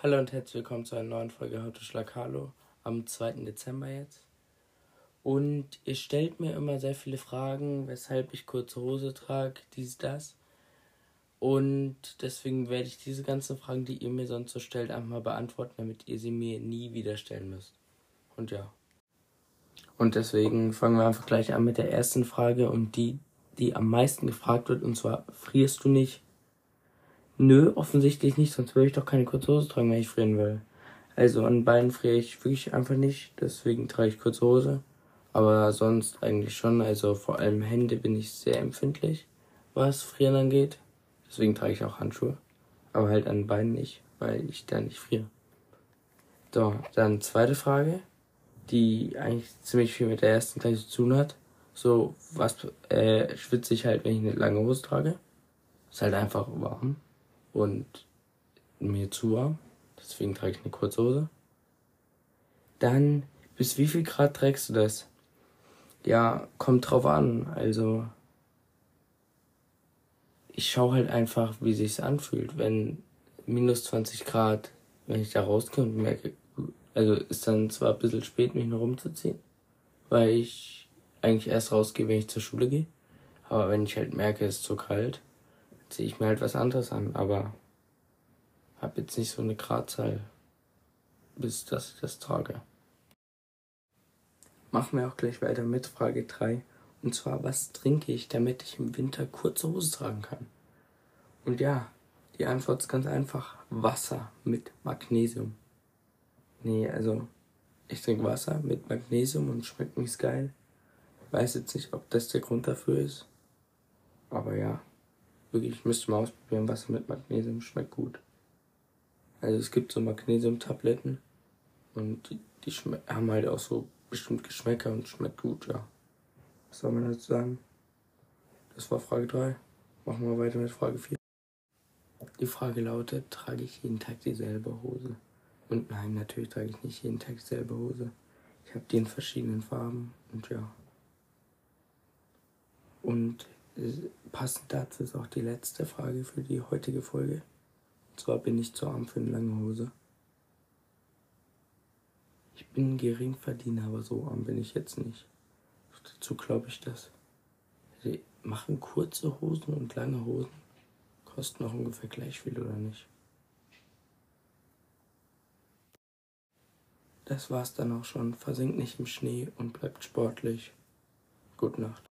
Hallo und herzlich willkommen zu einer neuen Folge Heute Schlag Hallo am 2. Dezember jetzt. Und ihr stellt mir immer sehr viele Fragen, weshalb ich kurze Hose trage, dies, das. Und deswegen werde ich diese ganzen Fragen, die ihr mir sonst so stellt, einfach mal beantworten, damit ihr sie mir nie wieder stellen müsst. Und ja. Und deswegen fangen wir einfach gleich an mit der ersten Frage und die, die am meisten gefragt wird, und zwar, frierst du nicht? Nö, offensichtlich nicht, sonst würde ich doch keine kurze Hose tragen, wenn ich frieren will. Also an Beinen friere ich wirklich einfach nicht, deswegen trage ich kurze Hose. Aber sonst eigentlich schon, also vor allem Hände bin ich sehr empfindlich, was Frieren angeht. Deswegen trage ich auch Handschuhe. Aber halt an Beinen nicht, weil ich da nicht friere. So, dann zweite Frage, die eigentlich ziemlich viel mit der ersten gleich zu tun hat. So, was äh, schwitze ich halt, wenn ich eine lange Hose trage? Ist halt einfach warm und mir zu warm. Deswegen trage ich eine kurze Hose. Dann, bis wie viel Grad trägst du das? Ja, kommt drauf an. Also, ich schaue halt einfach, wie sich's anfühlt. Wenn minus 20 Grad, wenn ich da rauskomme und merke, also ist dann zwar ein bisschen spät, mich noch rumzuziehen, weil ich eigentlich erst rausgehe, wenn ich zur Schule gehe. Aber wenn ich halt merke, es ist zu kalt, ziehe ich mir halt was anderes an, aber habe jetzt nicht so eine Gradzahl, bis dass ich das trage. Machen wir auch gleich weiter mit Frage 3. Und zwar, was trinke ich, damit ich im Winter kurze Hose tragen kann? Und ja, die Antwort ist ganz einfach. Wasser mit Magnesium. Nee, also ich trinke Wasser mit Magnesium und schmeckt mies geil. Weiß jetzt nicht, ob das der Grund dafür ist. Aber ja wirklich, ich müsste mal ausprobieren, Wasser mit Magnesium schmeckt gut. Also es gibt so Magnesium-Tabletten und die, die haben halt auch so bestimmt Geschmäcker und schmeckt gut, ja. Was soll man dazu sagen? Das war Frage 3. Machen wir weiter mit Frage 4. Die Frage lautet, trage ich jeden Tag dieselbe Hose? Und nein, natürlich trage ich nicht jeden Tag dieselbe Hose. Ich habe die in verschiedenen Farben und ja. Und Passend dazu ist auch die letzte Frage für die heutige Folge. Und zwar bin ich zu arm für eine lange Hose. Ich bin ein Geringverdiener, aber so arm bin ich jetzt nicht. Dazu glaube ich das. Sie machen kurze Hosen und lange Hosen. Kosten auch ungefähr gleich viel, oder nicht? Das war's dann auch schon. Versinkt nicht im Schnee und bleibt sportlich. Gute Nacht.